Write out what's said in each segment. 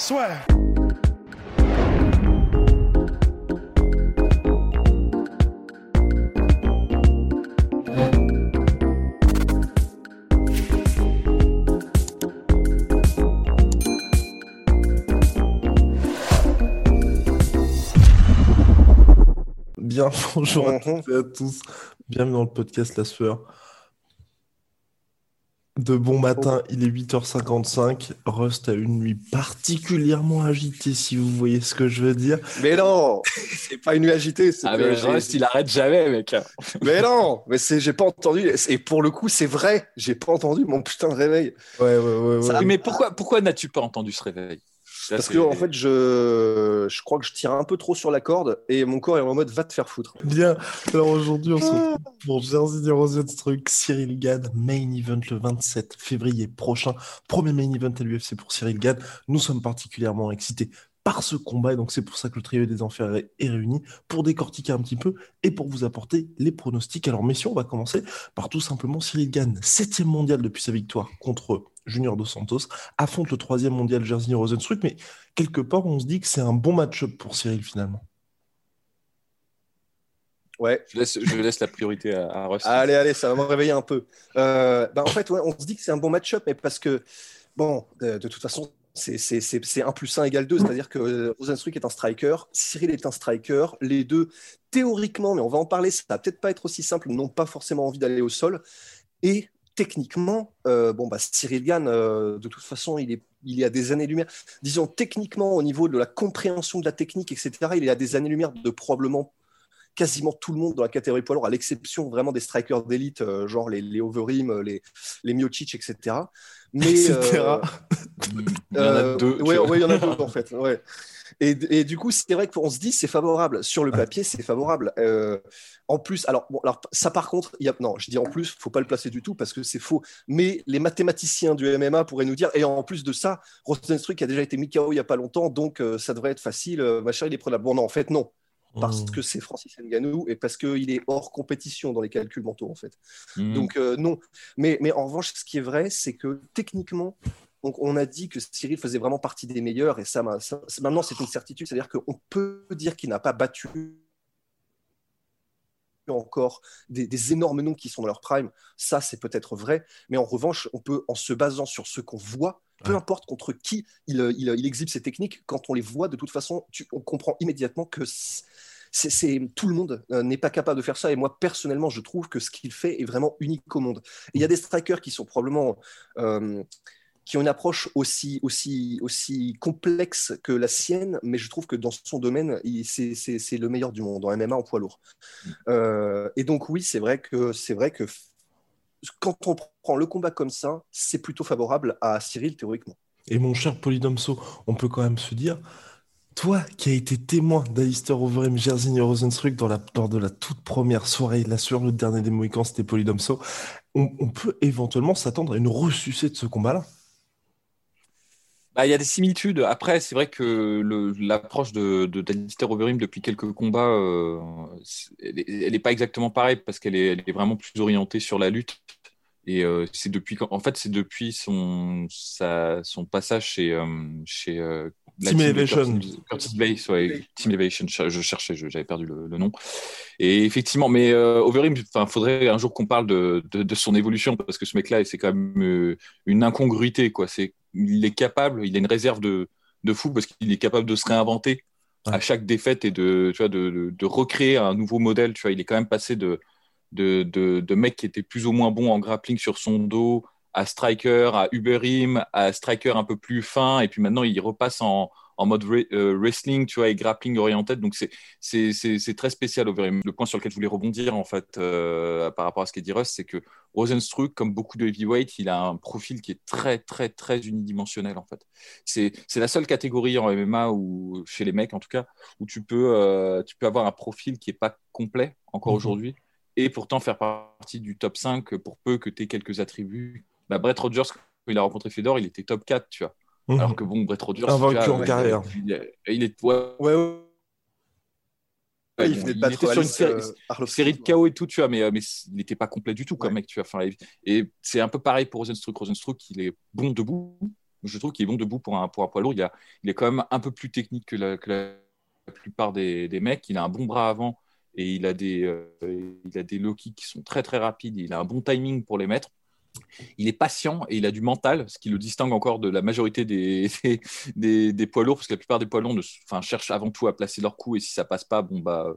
Soit. Bien, bonjour à toutes et à tous. Bienvenue dans le podcast La Sueur. De bon matin, il est 8h55. Rust a une nuit particulièrement agitée, si vous voyez ce que je veux dire. Mais non, c'est pas une nuit agitée. c'est Ah, mais Rust, il arrête jamais, mec. Mais non, mais c'est, j'ai pas entendu. Et pour le coup, c'est vrai. J'ai pas entendu mon putain de réveil. Ouais, ouais, ouais, ouais. Ça- Mais pourquoi, pourquoi n'as-tu pas entendu ce réveil? Ça, Parce que en fait, je, je crois que je tire un peu trop sur la corde et mon corps est en mode va te faire foutre. Bien. Alors aujourd'hui, on se retrouve pour Jersey des Rosenstruck, Cyril Gann, main event le 27 février prochain. Premier main event à l'UFC pour Cyril Gann. Nous sommes particulièrement excités par ce combat et donc c'est pour ça que le trio des enfers est, est réuni pour décortiquer un petit peu et pour vous apporter les pronostics. Alors messieurs, on va commencer par tout simplement Cyril Gann, septième mondial depuis sa victoire contre Junior Dos Santos, affronte le troisième mondial Jersey Rosenstruck, mais quelque part on se dit que c'est un bon match-up pour Cyril finalement. Ouais. Je laisse, je laisse la priorité à, à Rust. Allez, allez, ça va me réveiller un peu. Euh, bah, en fait, ouais, on se dit que c'est un bon match-up, mais parce que, bon, de, de toute façon, c'est 1 plus 1 égale 2, c'est-à-dire que euh, Rosenstruck est un striker, Cyril est un striker, les deux, théoriquement, mais on va en parler, ça va peut-être pas être aussi simple, n'ont pas forcément envie d'aller au sol, et techniquement, euh, bah, Cyril Gann, euh, de toute façon, il est il y a des années-lumière, disons techniquement au niveau de la compréhension de la technique, etc., il y a des années-lumière de probablement quasiment tout le monde dans la catégorie poids lourd, à l'exception vraiment des strikers d'élite, euh, genre les, les les, les etc. Mais, Etc. euh, Il y en a euh, deux. Ouais, ouais, il y en a deux en fait. Ouais. Et, et du coup, c'est vrai qu'on se dit c'est favorable. Sur le papier, c'est favorable. Euh, en plus, alors, bon, alors ça par contre, il y a, non, je dis en plus, faut pas le placer du tout parce que c'est faux. Mais les mathématiciens du MMA pourraient nous dire, et en plus de ça, Rosenstruck a déjà été mis KO il y a pas longtemps, donc euh, ça devrait être facile. machin, il est prenable. Bon, non, en fait, non parce Hmm. que c'est Francis Ngannou et parce qu'il est hors compétition dans les calculs mentaux en fait. Mhm. Donc euh, non. Mais, mais en revanche, ce qui est vrai, c'est que techniquement, donc, on a dit que Cyril faisait vraiment partie des meilleurs et ça, ça- maintenant c'est une certitude, c'est-à-dire qu'on peut dire qu'il n'a pas battu encore des, des énormes noms qui sont dans leur prime, ça c'est peut-être vrai, mais en revanche, on peut, en se basant sur ce qu'on voit, peu Ouais. importe contre qui il, il, il exhibe ses techniques, quand on les voit, de toute façon, tu- on comprend immédiatement que c'est, tout le monde euh, n'est pas capable de faire ça. Et moi, personnellement, je trouve que ce qu'il fait est vraiment unique au monde. Il y a des strikers qui sont probablement euh, qui ont une approche aussi, aussi, aussi complexe que la sienne, mais je trouve que dans son domaine, c'est le meilleur du monde, en MMA en poids lourd. Euh, et donc oui, c'est vrai que c'est vrai que quand on prend le combat comme ça, c'est plutôt favorable à Cyril théoriquement. Et mon cher Polydomso, on peut quand même se dire, toi qui as été témoin d'Alistair Overeem, Jersey Rosenstruck dans la, lors de la toute première soirée, là sur le dernier des Mohicans, c'était Polydomso, on, on peut éventuellement s'attendre à une ressucée de ce combat-là. Bah, y a des similitudes. Après, c'est vrai que l'approche de, de Overeem depuis quelques combats, euh, elle n'est pas exactement pareille parce qu'elle est, vraiment plus orientée sur la lutte. Et euh, c'est depuis, en fait, c'est depuis son, sa- son passage chez, euh, chez euh, Team Elevation. Curtis, Blaze, ouais, Team Elevation. Je cherchais, j'avais perdu le, le nom. Et effectivement, mais euh, Overeem, enfin, faudrait un jour qu'on parle de, de, de son évolution parce que ce mec-là, c'est quand même euh, une incongruité, quoi. C'est il est capable, il a une réserve de, de fou parce qu'il est capable de se réinventer Ouais. à chaque défaite et de, tu vois, de, recréer un nouveau modèle. Tu vois, il est quand même passé de, de, de, de mec qui était plus ou moins bon en grappling sur son dos à striker, à Uberim, à striker un peu plus fin, et puis maintenant il repasse en, en mode euh, wrestling, tu vois, et grappling oriented. Donc c'est c'est très spécial Overeem. Le point sur lequel je voulais rebondir en fait euh, par rapport à ce qu'a dit Russ, c'est que Rosenstruck, comme beaucoup de heavyweight, il a un profil qui est très très très unidimensionnel en fait. C'est la seule catégorie en MMA ou chez les mecs en tout cas où tu peux euh, tu peux avoir un profil qui est pas complet encore mhm. aujourd'hui et pourtant faire partie du top 5 pour peu que tu aies quelques attributs. Bah, Brett Rogers, quand il a rencontré Fedor, il était top 4, tu vois. Mhm. Alors que bon, Brett Rogers, un vaincu en carrière. Il, est ouais, ouais, il, était sur une série, euh, série, de KO et tout, tu vois, mais, euh, mais il n'était pas complet du tout comme mec, tu vois. Enfin, et c'est un peu pareil pour Rosenstruck. Rosenstruck, il est bon debout. Je trouve qu'il est bon debout pour un, pour un poids lourd. Il, a, il est quand même un peu plus technique que la, que la plupart des, des, mecs. Il a un bon bras avant et il a des, euh, il a des low kicks qui sont très très rapides. Il a un bon timing pour les mettre. Il est patient et il a du mental, ce qui le distingue encore de la majorité des, des, des, poids lourds, parce que la plupart des poids lourds enfin, cherchent avant tout à placer leur coup et si ça passe pas, bon bah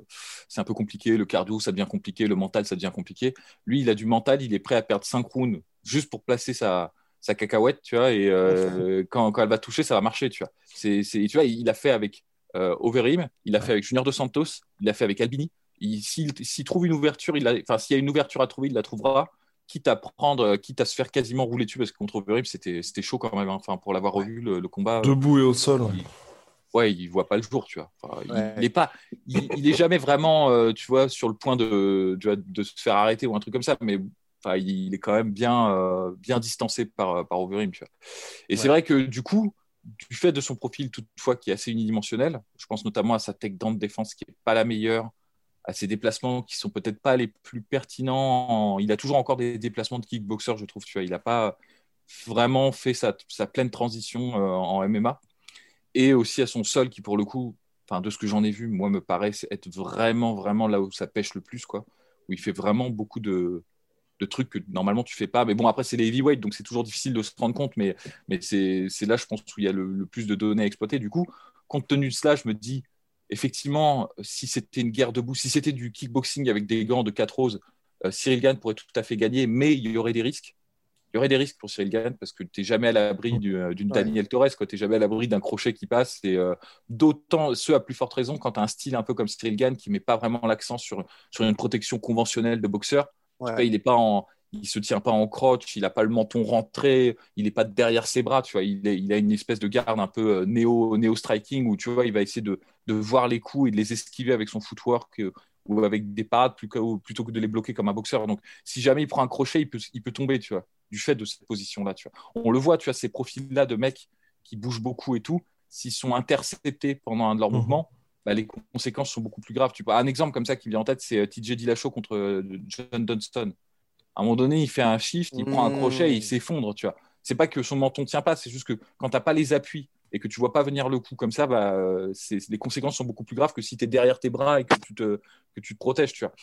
c'est un peu compliqué. Le cardio, ça devient compliqué. Le mental, ça devient compliqué. Lui, il a du mental. Il est prêt à perdre 5 rounds juste pour placer sa, sa cacahuète, tu vois. Et euh, quand, quand, elle va toucher, ça va marcher, tu vois. C'est, tu vois, il a fait avec euh, Overeem, il a fait avec Junior Dos Santos, il a fait avec Albini s'il trouve une ouverture, il enfin, s'il y a une ouverture à trouver, il la trouvera. Quitte à prendre, quitte à se faire quasiment rouler dessus, parce que contre Overeem, c'était chaud quand même. Hein. Enfin, pour l'avoir revu, le, combat. Debout et au sol. Il, ouais, il voit pas le jour, tu vois. Il n'est pas, il, est jamais vraiment, euh, tu vois, sur le point de, de, se faire arrêter ou un truc comme ça, mais enfin, il est quand même bien, euh, bien distancé par, par Overeem, tu vois. Et c'est vrai que du coup, du fait de son profil toutefois qui est assez unidimensionnel, je pense notamment à sa tech de défense qui est pas la meilleure, à ses déplacements qui sont peut-être pas les plus pertinents. Il a toujours encore des déplacements de kickboxer, je trouve. Tu vois, il n'a pas vraiment fait sa, pleine transition euh, en MMA. Et aussi à son sol, qui pour le coup, enfin de ce que j'en ai vu, moi me paraît être vraiment, vraiment là où ça pêche le plus, quoi. Où il fait vraiment beaucoup de, trucs que normalement tu fais pas. Mais bon, après c'est les heavyweight, donc c'est toujours difficile de se rendre compte. Mais, c'est là, je pense, où il y a le plus de données à exploiter. Du coup, compte tenu de cela, je me dis effectivement, si c'était une guerre debout, si c'était du kickboxing avec des gants de 4 roses, euh, Cyril Gann pourrait tout à fait gagner, mais il y aurait des risques. Il y aurait des risques pour Cyril Gann parce que tu n'es jamais à l'abri euh, d'une Daniel Torres, tu n'es jamais à l'abri d'un crochet qui passe. Et euh, d'autant, ce à plus forte raison, quand tu as un style un peu comme Cyril Gann qui ne met pas vraiment l'accent sur, sur une protection conventionnelle de boxeur. il n'est pas en, il se tient pas en croche, il n'a pas le menton rentré, il n'est pas derrière ses bras, tu vois, il, il, a une espèce de garde un peu euh, néo, néo striking où tu vois, il va essayer de, de, voir les coups et de les esquiver avec son footwork euh, ou avec des parades plutôt, plutôt que de les bloquer comme un boxeur. Donc, si jamais il prend un crochet, il peut, il peut tomber, tu vois, du fait de cette position-là, tu vois. On le voit, tu vois, ces profils-là de mecs qui bougent beaucoup et tout, s'ils sont interceptés pendant un de leurs mhm. mouvements, bah, les conséquences sont beaucoup plus graves. Tu vois, un exemple comme ça qui vient en tête, c'est euh, TJ Dillashaw contre John Dunston à un moment donné, il fait un shift, il prend un crochet et il mmh. s'effondre, tu vois. C'est pas que son menton tient pas, c'est juste que quand tu n'as pas les appuis et que tu vois pas venir le coup comme ça, bah, les conséquences sont beaucoup plus graves que si tu es derrière tes bras et que tu te, que tu te protèges, tu vois.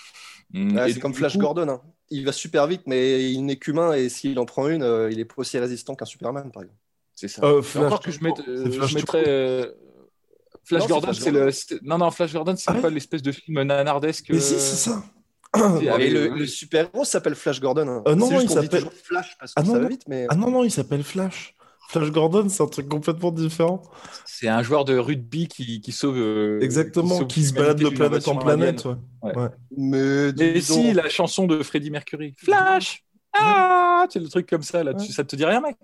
Mmh. c'est comme Flash Gordon. Hein. Il va super vite, mais il n'est qu'humain et s'il en prend une, euh, il est pas aussi résistant qu'un Superman, par exemple. C'est ça. Euh, Flash, que je, mettrais. Euh, Flash Gordon, c'est le. Non, non, Flash Gordon, c'est ah pas l'espèce de film nanardesque. Mais si, c'est ça. Et le, super-héros s'appelle Flash Gordon. Hein. Euh, non, il s'appelle Flash parce que ah, non, ça va vite, mais... Ah non, non, il s'appelle Flash. Flash Gordon, c'est un truc complètement différent. C'est un joueur de rugby qui, qui sauve. Euh, Exactement, qui, se balade de planète en planète. Ouais. Ouais. Mais, Mais si, la chanson de Freddie Mercury. Flash Ah C'est le truc comme ça, là. Tu, ça te dit rien, mec?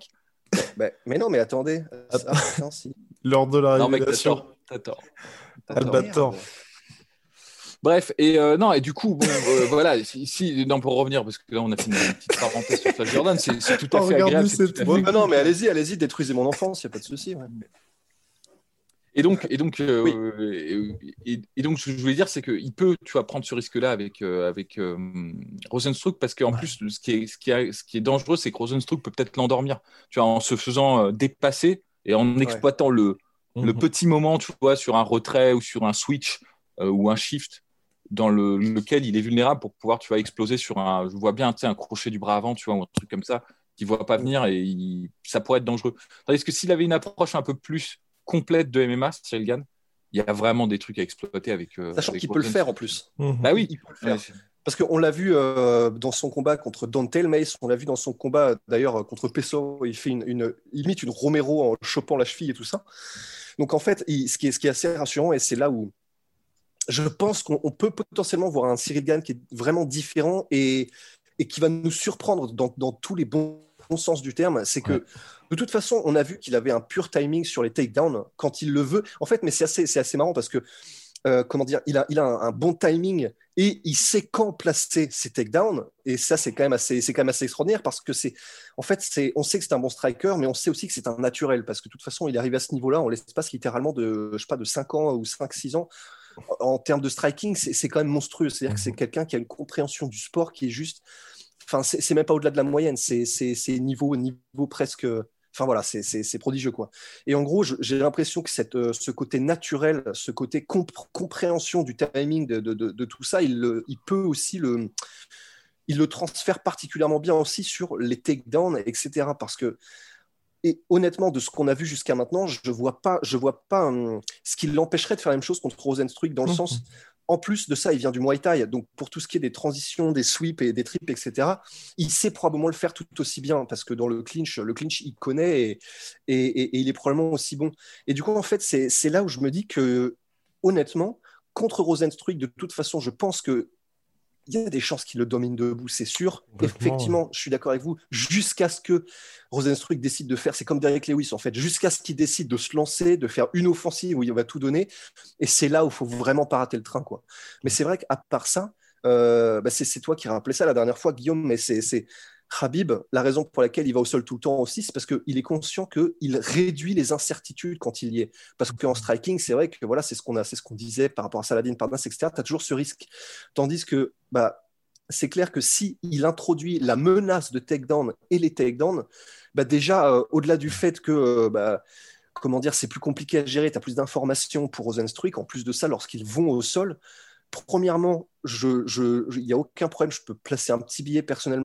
Bah, Mais non, mais attendez. Ah, si. Lors de la révélation. Non, mec, t'as tort. Albator. Bref, et euh, non, et du coup, bon, euh, voilà, si, non, pour revenir, parce que là, on a fait une petite parenthèse sur Flash Jordan, c'est tout à oh, fait agréable. non, mais allez-y, allez-y, détruisez mon enfance, il n'y a pas de souci. Et donc, et donc, euh, et, donc, ce que je voulais dire, c'est qu'il peut, tu vas prendre ce risque-là avec avec Rosenstruck, parce qu'en plus, ce qui est ce qui, ce qui est dangereux, c'est que Rosenstruck peut peut-être l'endormir, tu vois, en se faisant dépasser et en exploitant le le mhm. petit moment, tu vois, sur un retrait ou sur un switch ou un shift dans le, lequel il est vulnérable pour pouvoir tu vois, exploser sur un. Je vois bien un crochet du bras avant, tu vois, ou un truc comme ça, qui ne voit pas venir et ça pourrait être dangereux. Tandis que s'il avait une approche un peu plus complète de MMA, Cyril Gann, il y a vraiment des trucs à exploiter avec. Euh, Sachant qu'il peut le faire en plus. Mhm. Bah oui, il peut le faire. Parce qu'on l'a vu euh, dans son combat contre Dante Mace, on l'a vu dans son combat d'ailleurs contre Peso, il fait une, une, il imite une Romero en chopant la cheville et tout ça. Donc en fait, il, ce, qui est, ce qui est assez rassurant, et c'est là où je pense qu'on peut potentiellement voir un Cyril Gann qui est vraiment différent et, et qui va nous surprendre dans, dans tous les bons, sens du terme. C'est que de toute façon, on a vu qu'il avait un pur timing sur les takedowns quand il le veut. En fait, mais c'est assez, assez marrant parce que euh, comment dire, il a, il a un, bon timing et il sait quand placer ses takedowns. Et ça, c'est quand même assez, c'est quand même assez extraordinaire parce que c'est, en fait, c'est, on sait que c'est un bon striker, mais on sait aussi que c'est un naturel parce que de toute façon, il arrive à ce niveau-là en l'espace littéralement de, je sais pas, de 5 ans ou 5-6 ans. En termes de striking, c'est quand même monstrueux. C'est-à-dire que c'est mhm. quelqu'un qui a une compréhension du sport qui est juste, enfin, c'est même pas au-delà de la moyenne. C'est niveau, niveau presque Enfin voilà, c'est prodigieux quoi. Et en gros, j'ai l'impression que cette, euh, ce côté naturel, ce côté compréhension du timing de, de, de, tout ça, il, il, peut aussi le, il le transfère particulièrement bien aussi sur les takedowns, etc. Parce que et honnêtement, de ce qu'on a vu jusqu'à maintenant, je ne vois pas, je vois pas hum, ce qui l'empêcherait de faire la même chose contre Rosenstruck dans le mmh. sens en plus de ça, il vient du Muay Thai. Donc, pour tout ce qui est des transitions, des sweeps et des trips, etc., il sait probablement le faire tout aussi bien parce que dans le clinch, le clinch, il connaît et, et, il est probablement aussi bon. Et du coup, en fait, c'est là où je me dis que, honnêtement, contre Rosenstruck, de toute façon, je pense que il y a des chances qu'il le domine debout, c'est sûr. Effectivement, je suis d'accord avec vous. Jusqu'à ce que Rosenstruck décide de faire, c'est comme Derek Lewis en fait, jusqu'à ce qu'il décide de se lancer, de faire une offensive où il va tout donner. Et c'est là où il faut vraiment pas rater le train, quoi. Mais c'est vrai qu'à part ça, euh, bah, c'est toi qui rappelais ça la dernière fois, Guillaume. Mais c'est Habib, la raison pour laquelle il va au sol tout le temps aussi, c'est parce qu'il est conscient qu'il réduit les incertitudes quand il y est. Parce qu'en striking, c'est vrai que voilà, c'est ce qu'on a, c'est ce qu'on disait par rapport à Saladin, Parnas, etc. Tu as toujours ce risque. Tandis que bah, c'est clair que si il introduit la menace de takedown et les takedowns, bah déjà, euh, au-delà du fait que euh, bah, comment dire, c'est plus compliqué à gérer, tu as plus d'informations pour Rosenstruik. En plus de ça, lorsqu'ils vont au sol, premièrement, il je, n'y a aucun problème, je peux placer un petit billet personnellement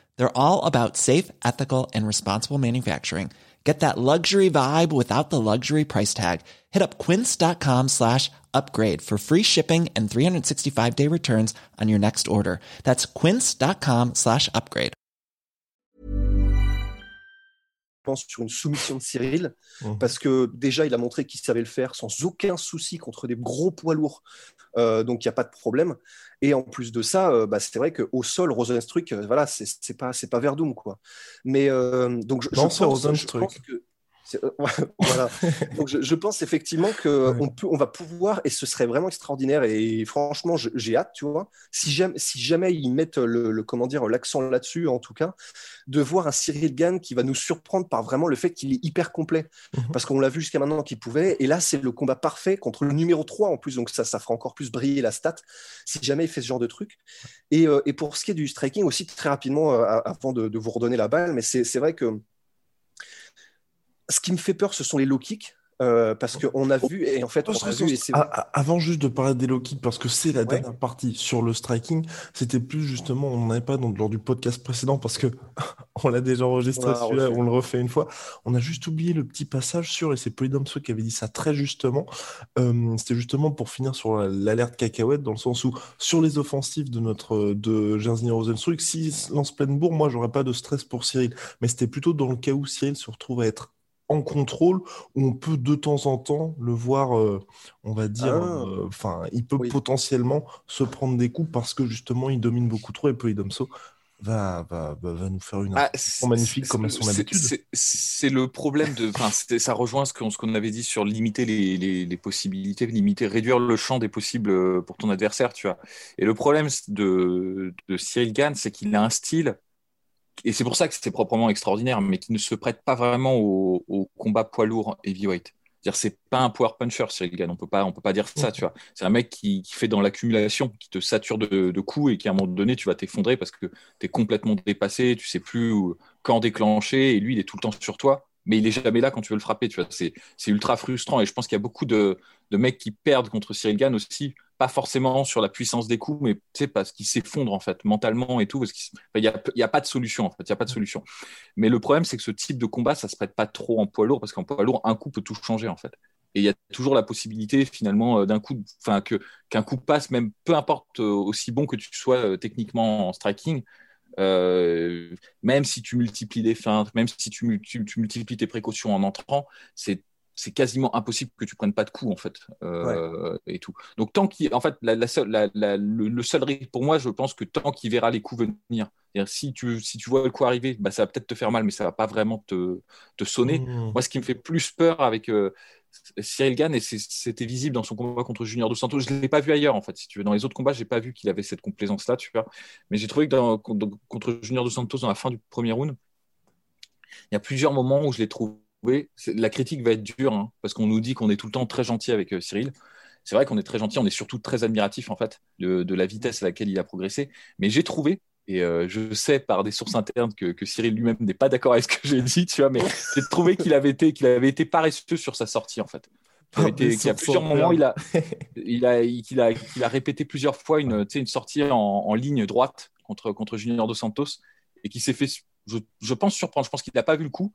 They're all about safe, ethical, and responsible manufacturing. Get that luxury vibe without the luxury price tag. Hit up quince.com slash upgrade for free shipping and 365 day returns on your next order. That's quince.com slash upgrade. Je pense sur une soumission de Cyril, mmh. parce que déjà il a montré qu'il savait le faire sans aucun souci contre des gros poids lourds, euh, donc il n'y a pas de problème. Et en plus de ça, euh, bah, c'est vrai qu'au sol, Rosenstruck, euh, voilà, c'est pas, pas Verdum, quoi. Mais euh, donc je, non, je, pense, je pense que voilà. Donc je, pense effectivement qu'on peut, on va pouvoir, et ce serait vraiment extraordinaire. Et franchement, j'ai hâte, tu vois, si jamais, si jamais ils mettent le, comment dire l'accent là-dessus, en tout cas, de voir un Cyril Gann qui va nous surprendre par vraiment le fait qu'il est hyper complet, mhm. parce qu'on l'a vu jusqu'à maintenant qu'il pouvait. Et là, c'est le combat parfait contre le numéro 3 en plus, donc ça, ça fera encore plus briller la stat si jamais il fait ce genre de truc. Et, euh, et pour ce qui est du striking aussi, très rapidement, euh, avant de, de vous redonner la balle, mais c'est vrai que ce qui me fait peur, ce sont les low kicks. Euh, parce qu'on a vu, et en fait, on a vu. avant juste de parler des low kicks, parce que c'est la dernière partie sur le striking, c'était plus justement, on n'avait pas dans, lors du podcast précédent, parce que on l'a déjà enregistré celui-là, on le refait une fois. On a juste oublié le petit passage sur, et c'est Polydomso qui avait dit ça très justement, euh, c'était justement pour finir sur l'alerte cacahuète, dans le sens où, sur les offensives de notre de Jerzy Rosenstruck, s'il lance pleine bourre, moi, j'aurais pas de stress pour Cyril. Mais c'était plutôt dans le cas où Cyril se retrouve à être en contrôle où on peut de temps en temps le voir, euh, on va dire, ah. euh, enfin, il peut potentiellement se prendre des coups parce que justement il domine beaucoup trop et Polydomso va, va, va, nous faire une ah, magnifique comme à son habitude. C'est le problème de, ça rejoint ce qu'on ce qu'on avait dit sur limiter les, les, possibilités, limiter, réduire le champ des possibles euh, pour ton adversaire, tu vois. Et le problème de, de Cyril Gann, c'est qu'il a un style et c'est pour ça que c'est proprement extraordinaire, mais qui ne se prête pas vraiment au, combat poids lourd heavyweight. C'est-à-dire, c'est pas un power puncher, Cyril Gann. On peut pas, on peut pas dire ça, tu vois. C'est un mec qui, fait dans l'accumulation, qui te sature de, coups et qui, à un moment donné, tu vas t'effondrer parce que tu es complètement dépassé, tu sais plus quand déclencher et lui, il est tout le temps sur toi. mais il est jamais là quand tu veux le frapper. Tu vois, c'est, ultra frustrant. Et je pense qu'il y a beaucoup de, mecs qui perdent contre Cyril Gann aussi, pas forcément sur la puissance des coups, mais parce qu'ils s'effondrent en fait mentalement et tout. Parce qu'il n'y a, y a, pas de solution en fait. Il y a pas de solution. Mais le problème, c'est que ce type de combat, ça se prête pas trop en poids lourd parce qu'en poids lourd, un coup peut tout changer en fait. Et il y a toujours la possibilité finalement euh, d'un coup, enfin que qu'un coup passe, même peu importe euh, aussi bon que tu sois euh, techniquement en striking, euh, même si tu multiplies les feintes, même si tu, multiplies tes précautions en entrant, c'est c'est quasiment impossible que tu prennes pas de coups en fait euh, et tout. Donc tant qu'il, en fait, la, le, seul risque pour moi, je pense que tant qu'il verra les coups venir, si tu si tu vois le coup arriver, bah, ça va peut-être te faire mal, mais ça va pas vraiment te, te sonner. Mmh. Moi, ce qui me fait plus peur avec euh, Cyril Gann, et c'était visible dans son combat contre Junior Dos Santos. Je ne l'ai pas vu ailleurs, en fait. Si tu veux. Dans les autres combats, je n'ai pas vu qu'il avait cette complaisance-là, tu vois. Mais j'ai trouvé que contre Junior Dos Santos, dans la fin du premier round, il y a plusieurs moments où je l'ai trouvé. La critique va être dure, hein, parce qu'on nous dit qu'on est tout le temps très gentil avec euh, Cyril. C'est vrai qu'on est très gentil, on est surtout très admiratif, en fait, de la vitesse à laquelle il a progressé. Mais j'ai trouvé et euh, je sais par des sources internes que, Cyril lui-même n'est pas d'accord avec ce que j'ai dit, tu vois, mais j'ai trouvé qu'il avait été qu'il avait été paresseux sur sa sortie en fait. Il, y a plusieurs moments, il a, il a, il a, il a répété plusieurs fois une, une sortie en, en, ligne droite contre, contre Junior Dos Santos et qui s'est fait, je, je, pense, surprendre. Je pense qu'il n'a pas vu le coup.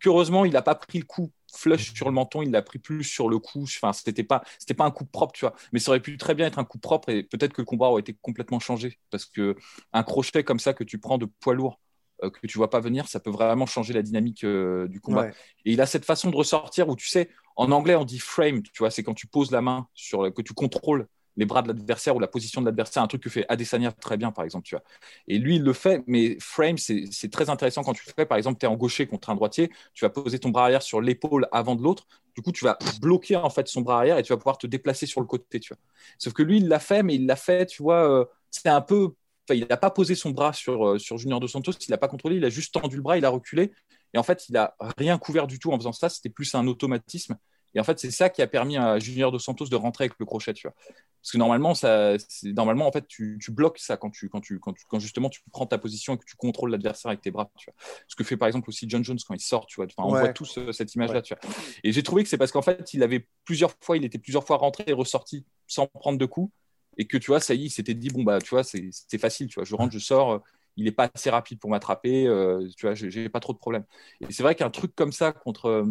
Qu'heureusement, il n'a pas pris le coup flush sur le menton, il l'a pris plus sur le coup. Enfin, c'était pas, c'était pas un coup propre, tu vois. Mais ça aurait pu très bien être un coup propre et peut-être que le combat aurait été complètement changé parce que un crochet comme ça que tu prends de poids lourd euh, que tu vois pas venir, ça peut vraiment changer la dynamique euh, du combat. Et il a cette façon de ressortir où tu sais, en anglais on dit frame, tu vois, c'est quand tu poses la main sur que tu contrôles les bras de l'adversaire ou la position de l'adversaire, un truc que fait Adesanya très bien, par exemple, tu vois. Et lui, il le fait, mais frame, c'est très intéressant quand tu le fais. Par exemple, tu es en gaucher contre un droitier, tu vas poser ton bras arrière sur l'épaule avant de l'autre. Du coup, tu vas bloquer en fait son bras arrière et tu vas pouvoir te déplacer sur le côté, tu vois. Sauf que lui, il l'a fait, mais il l'a fait, tu vois, euh, c'est un peu. il n'a pas posé son bras sur, euh, Junior Dos Santos, il n'a pas contrôlé, il a juste tendu le bras, il a reculé. Et en fait, il n'a rien couvert du tout en faisant ça. C'était plus un automatisme. Et en fait, c'est ça qui a permis à Junior Dos Santos de rentrer avec le crochet, tu vois. Parce que normalement, ça, normalement en fait, tu, bloques ça quand, tu, quand, tu, quand, quand, justement tu prends ta position et que tu contrôles l'adversaire avec tes bras, tu vois. Ce que fait par exemple aussi John Jones quand il sort, tu vois. Enfin, on voit tous euh, cette image-là, tu vois. Et j'ai trouvé que c'est parce qu'en fait, il avait plusieurs fois, il était plusieurs fois rentré et ressorti sans prendre de coups. Et que tu vois, ça y est, il s'était dit, bon, bah, tu vois, c'est facile, tu vois. Je rentre, je sors euh, il n'est pas assez rapide pour m'attraper, euh, tu vois, j'ai pas trop de problèmes. Et c'est vrai qu'un truc comme ça contre,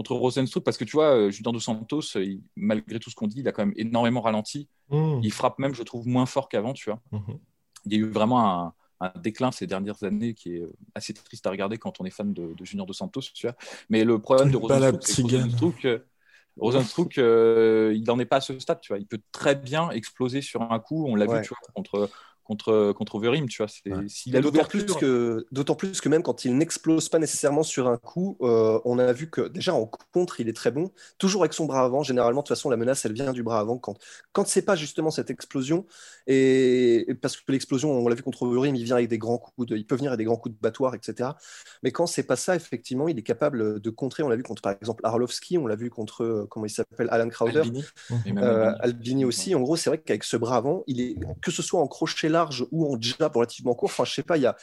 contre Rosenstruck parce que tu vois, euh, Julien Dos Santos, euh, malgré tout ce qu'on dit, il a quand même énormément ralenti. Mmh. Il frappe même, je trouve, moins fort qu'avant, tu vois. Mmh. Il y a eu vraiment un, déclin ces dernières années qui est euh, assez triste à regarder quand on est fan de, de Junior Dos Santos, tu vois. Mais le problème de Rosenstruck, Rosenstruck, il n'en est pas à ce stade, tu vois. Il peut très bien exploser sur un coup. On l'a vu, tu vois, contre contre, contre Overeem, tu vois. Ouais. D'autant plus, que, d'autant plus que même quand il n'explose pas nécessairement sur un coup, euh, on a vu que déjà en contre, il est très bon, toujours avec son bras avant. Généralement, de toute façon, la menace, elle vient du bras avant. Quand, quand c'est pas justement cette explosion, et, parce que l'explosion, on l'a vu contre Overeem, il vient avec des grands coups, de, il peut venir avec des grands coups de battoir, etc. Mais quand c'est pas ça, effectivement, il est capable de contrer. On l'a vu contre, par exemple, Arlovski, on l'a vu contre, euh, comment il s'appelle, Alan Crowder, Albini, euh, Albini aussi. En gros, c'est vrai qu'avec ce bras avant, il est, que ce soit en crochet là, ou en jab relativement court. Enfin, je sais pas, il y a,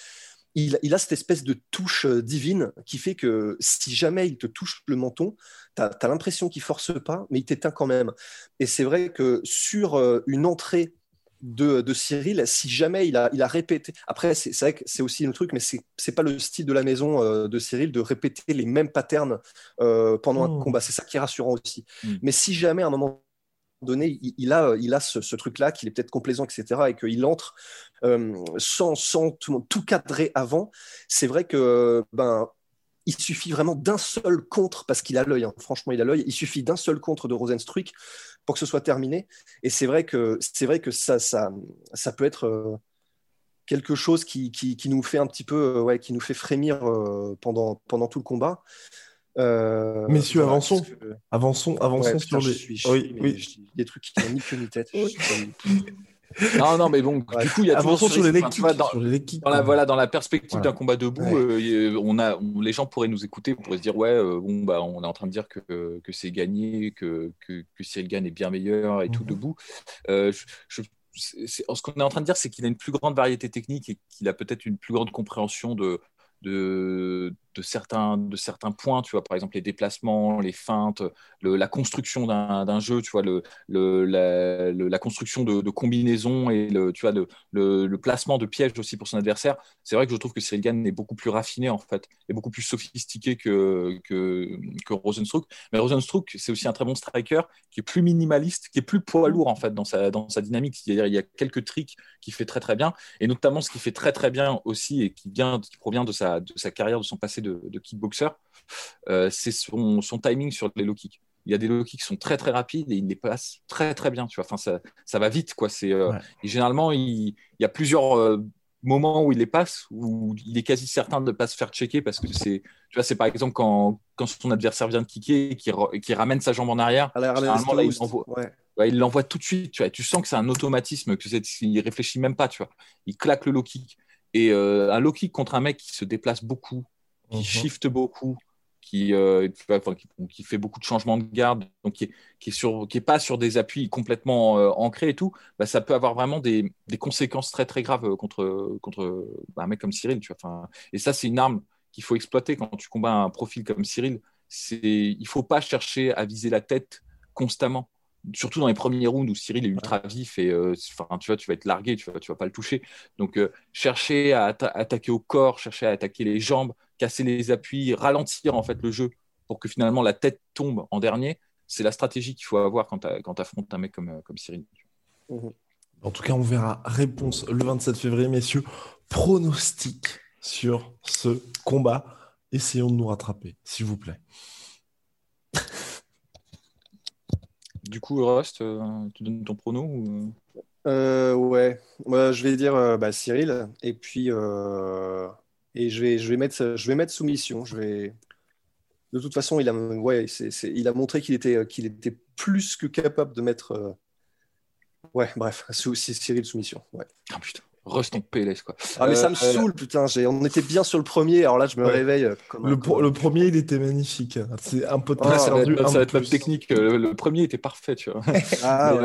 il, a cette espèce de touche euh, divine qui fait que si jamais il te touche le menton, tu as, l'impression qu'il force pas, mais il t'éteint quand même. Et c'est vrai que sur euh, une entrée de, de, Cyril, si jamais il a, il a répété, après c'est vrai que c'est aussi le truc, mais c'est pas le style de la maison euh, de Cyril de répéter les mêmes patterns pendant un mmh. combat, c'est ça qui est rassurant aussi. Mmh. Mais si jamais à un moment donné, il, a, il a ce, truc-là, qu'il est peut-être complaisant, etc., et qu'il entre euh, sans, sans tout, cadrer avant, c'est vrai que ben, il suffit vraiment d'un seul contre, parce qu'il a l'œil, hein. franchement, il a l'œil, il suffit d'un seul contre de Rosenstruck pour que ce soit terminé. Et c'est vrai que, c'est vrai que ça, ça, ça peut être euh, quelque chose qui, qui, qui, nous fait un petit peu, euh, ouais, qui nous fait frémir pendant, pendant tout le combat. Euh, Messieurs, avançons. avançons. Avançons, sur les. oui, oui. des trucs qui n'ont ni queue ni tête. non, non, mais bon, du coup, il y a toujours sur les lectures. Dans, dans, la, voilà, dans la perspective d'un combat debout, euh, on a, les gens pourraient nous écouter, on pourrait se dire, ouais, euh, bon, bah, on est en train de dire que, que c'est gagné, que, que, que Cyril Gann est bien meilleur et tout mhm. debout. je, ce qu'on est en train de dire, c'est qu'il a une plus grande variété technique et qu'il a peut-être une plus grande compréhension de, de, de certains, de certains points, tu vois, par exemple les déplacements, les feintes, la construction d'un jeu, tu vois, le, la, la, construction de, combinaisons et le, tu vois, le, placement de pièges aussi pour son adversaire. C'est vrai que je trouve que Cyril Gann est beaucoup plus raffiné en fait, et beaucoup plus sophistiqué que, que, Rosenstruck. Mais Rosenstruck, c'est aussi un très bon striker qui est plus minimaliste, qui est plus poids lourd en fait dans sa, dans sa dynamique. C'est-à-dire il y a quelques tricks qui fait très très bien, et notamment ce qui fait très très bien aussi et qui, vient, qui provient de sa, de sa carrière, de son passé de, kickboxer, euh, c'est son, timing sur les low kicks. Il y a des low kicks qui sont très très rapides et il les passe très très bien. Tu vois, enfin ça, ça va vite quoi. C'est euh, généralement il, y a plusieurs euh, moments où il les passe où il est quasi certain de ne pas se faire checker parce que c'est tu vois c'est par exemple quand, quand son adversaire vient de kicker et qui, qui ramène sa jambe en arrière. généralement là il l'envoie. il l'envoie tout de suite. Tu, vois, tu sens que c'est un automatisme que c'est il réfléchit même pas. Tu vois, il claque le low kick. Et un low kick contre un mec qui se déplace beaucoup, qui mhm. shift beaucoup, qui, euh, qui, fait beaucoup de changements de garde, donc qui n'est est pas sur des appuis complètement euh, ancrés et tout, bah, ça peut avoir vraiment des, conséquences très très graves contre, contre bah, un mec comme Cyril. Tu vois, et ça, c'est une arme qu'il faut exploiter quand tu combats un profil comme Cyril. Il ne faut pas chercher à viser la tête constamment surtout dans les premiers rounds où Cyril est ultra vif et euh, enfin, tu vois, tu vas être largué, tu vas, tu vas pas le toucher. Donc, euh, chercher à attaquer au corps, chercher à attaquer les jambes, casser les appuis, ralentir en fait le jeu pour que finalement la tête tombe en dernier, c'est la stratégie qu'il faut avoir quand tu affrontes un mec comme, euh, comme Cyril. Mhm. En tout cas, on verra réponse le 27 février, messieurs. Pronostic sur ce combat. Essayons de nous rattraper, s'il vous plaît. Du coup, Rust, euh, tu donnes ton prono ou... Euh, ouais, Moi, je vais dire euh, bah, Cyril, et puis et je vais, je vais mettre, je vais mettre soumission. Je vais. De toute façon, il a, ouais, il a montré qu'il était, qu'il était plus que capable de mettre. Ouais, bref, Cyril soumission. Ouais. Ah putain. Rust en PLS quoi. Ah mais ça me euh, saoule putain, on était bien sur le premier, alors là je me réveille euh, comme le, le, premier il était magnifique, c'est un peu ah, ça, va être, ça va être technique, euh, le, premier était parfait tu vois. ah,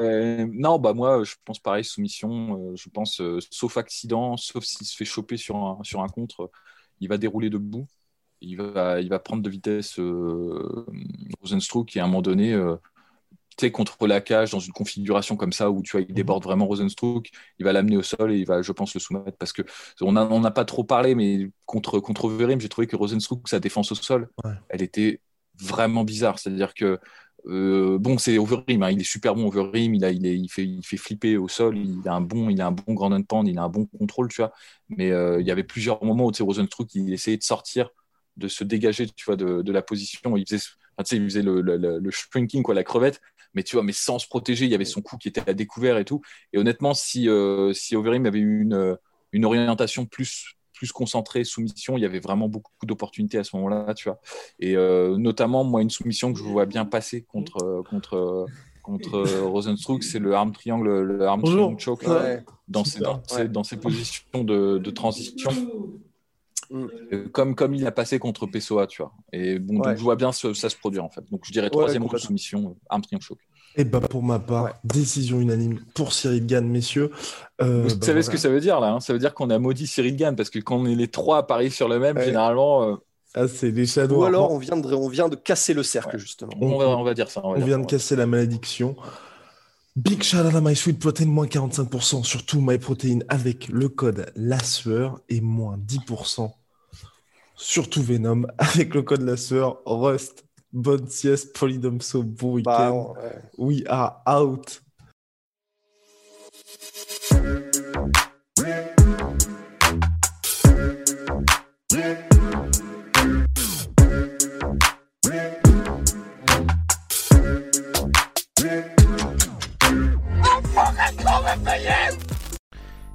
ouais. non bah moi je pense pareil soumission, je pense sauf accident, sauf s'il se fait choper sur un, sur un contre, il va dérouler debout, il va, il va prendre de vitesse Rosenstruck et à un moment donné tu sais, contre la cage dans une configuration comme ça où tu vois, il mhm. déborde vraiment Rosenstruck, il va l'amener au sol et il va, je pense, le soumettre parce que on n'a pas trop parlé, mais contre contre Overeem, j'ai trouvé que Rosenstruck, sa défense au sol, elle était vraiment bizarre. C'est-à-dire que euh, bon, c'est Overeem, hein, il est super bon Overeem, il, a, il, est, il, fait, il fait flipper au sol, il a un bon, il a un bon grand pound, il a un bon contrôle, tu vois. Mais euh, il y avait plusieurs moments où tu sais, Rosenstruck, il essayait de sortir, de se dégager, tu vois, de, de la position. Il faisait, il faisait le, le, le, shrinking, quoi, la crevette mais tu vois, mais sans se protéger, il y avait son cou qui était à découvert et tout. Et honnêtement, si, euh, si Overeem avait eu une, euh, une orientation plus, plus concentrée, soumission, il y avait vraiment beaucoup d'opportunités à ce moment-là, tu vois. Et euh, notamment, moi, une soumission que je vois bien passer contre, contre, contre Rosenstruck, c'est le arm triangle, le arm triangle choke dans, ces, dans, dans, ces, positions de, de transition. Euh, comme, comme il a passé contre Pessoa, tu vois. Et bon, donc je vois bien ça se produire en fait. Donc je dirais troisième ouais, soumission, euh, arm triangle choc. Et bah pour ma part, décision unanime pour Cyril Gann, messieurs. Euh, Vous bah, savez ce que ça veut dire là hein Ça veut dire qu'on a maudit Cyril Gann parce que quand on est les trois à parier sur le même, généralement. Ah, c'est les shadows. Ou alors on vient de, on vient de casser le cercle justement. On, va, on va dire ça. On, vient de casser la malédiction. Big shout out à My Sweet Protein, moins 45% sur tout My Protein avec le code LASSEUR et moins 10% surtout Venom, avec le code la sueur, Rust, bonne sieste, Polydomso, bon bah, week-end. We are out.